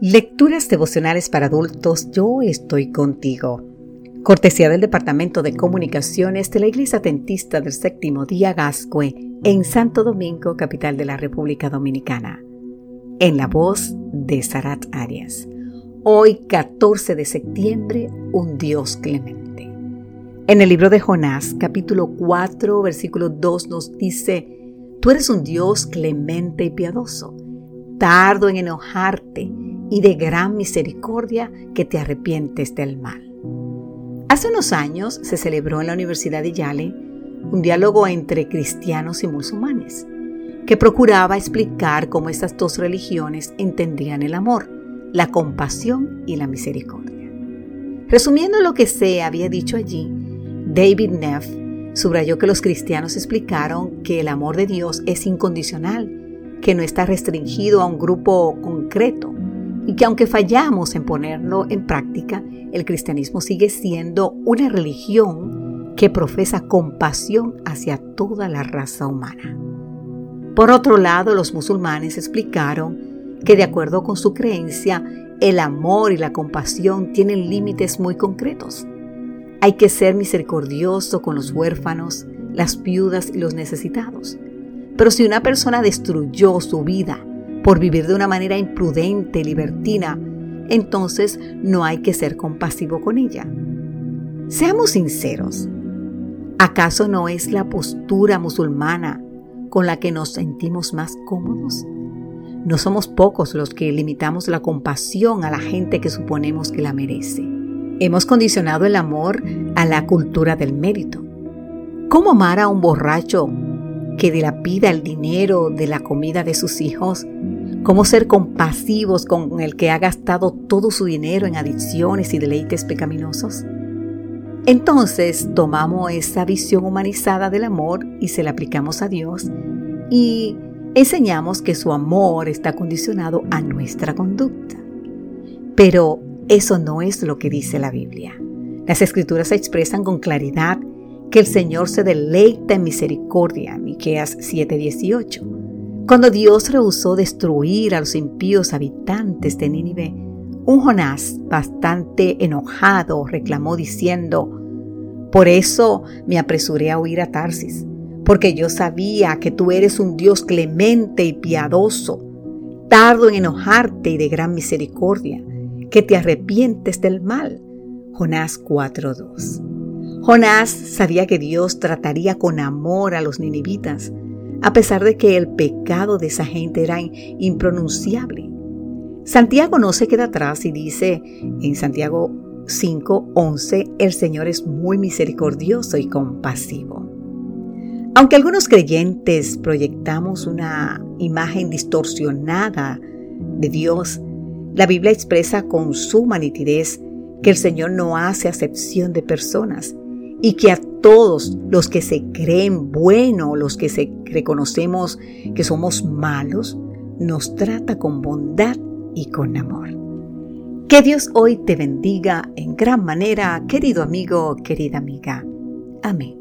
Lecturas devocionales para adultos, yo estoy contigo. Cortesía del Departamento de Comunicaciones de la Iglesia Tentista del Séptimo Día Gascue en Santo Domingo, capital de la República Dominicana. En la voz de Sarat Arias. Hoy, 14 de septiembre, un Dios clemente. En el libro de Jonás, capítulo 4, versículo 2 nos dice, Tú eres un Dios clemente y piadoso, tardo en enojarte y de gran misericordia que te arrepientes del mal. Hace unos años se celebró en la Universidad de Yale un diálogo entre cristianos y musulmanes que procuraba explicar cómo estas dos religiones entendían el amor, la compasión y la misericordia. Resumiendo lo que se había dicho allí, David Neff subrayó que los cristianos explicaron que el amor de Dios es incondicional, que no está restringido a un grupo concreto, y que aunque fallamos en ponerlo en práctica, el cristianismo sigue siendo una religión que profesa compasión hacia toda la raza humana. Por otro lado, los musulmanes explicaron que de acuerdo con su creencia, el amor y la compasión tienen límites muy concretos. Hay que ser misericordioso con los huérfanos, las viudas y los necesitados. Pero si una persona destruyó su vida por vivir de una manera imprudente, libertina, entonces no hay que ser compasivo con ella. Seamos sinceros. ¿Acaso no es la postura musulmana con la que nos sentimos más cómodos? No somos pocos los que limitamos la compasión a la gente que suponemos que la merece. Hemos condicionado el amor a la cultura del mérito. ¿Cómo amar a un borracho que dilapida el dinero de la comida de sus hijos cómo ser compasivos con el que ha gastado todo su dinero en adicciones y deleites pecaminosos. Entonces tomamos esa visión humanizada del amor y se la aplicamos a Dios y enseñamos que su amor está condicionado a nuestra conducta. Pero eso no es lo que dice la Biblia. Las escrituras expresan con claridad que el Señor se deleita en misericordia, Miqueas 7:18 cuando Dios rehusó destruir a los impíos habitantes de Nínive, un Jonás bastante enojado reclamó diciendo, Por eso me apresuré a huir a Tarsis, porque yo sabía que tú eres un Dios clemente y piadoso, tardo en enojarte y de gran misericordia, que te arrepientes del mal. Jonás 4.2. Jonás sabía que Dios trataría con amor a los ninivitas, a pesar de que el pecado de esa gente era impronunciable. Santiago no se queda atrás y dice en Santiago 5:11, el Señor es muy misericordioso y compasivo. Aunque algunos creyentes proyectamos una imagen distorsionada de Dios, la Biblia expresa con suma nitidez que el Señor no hace acepción de personas y que a todos los que se creen buenos, los que se reconocemos que somos malos, nos trata con bondad y con amor. Que Dios hoy te bendiga en gran manera, querido amigo, querida amiga. Amén.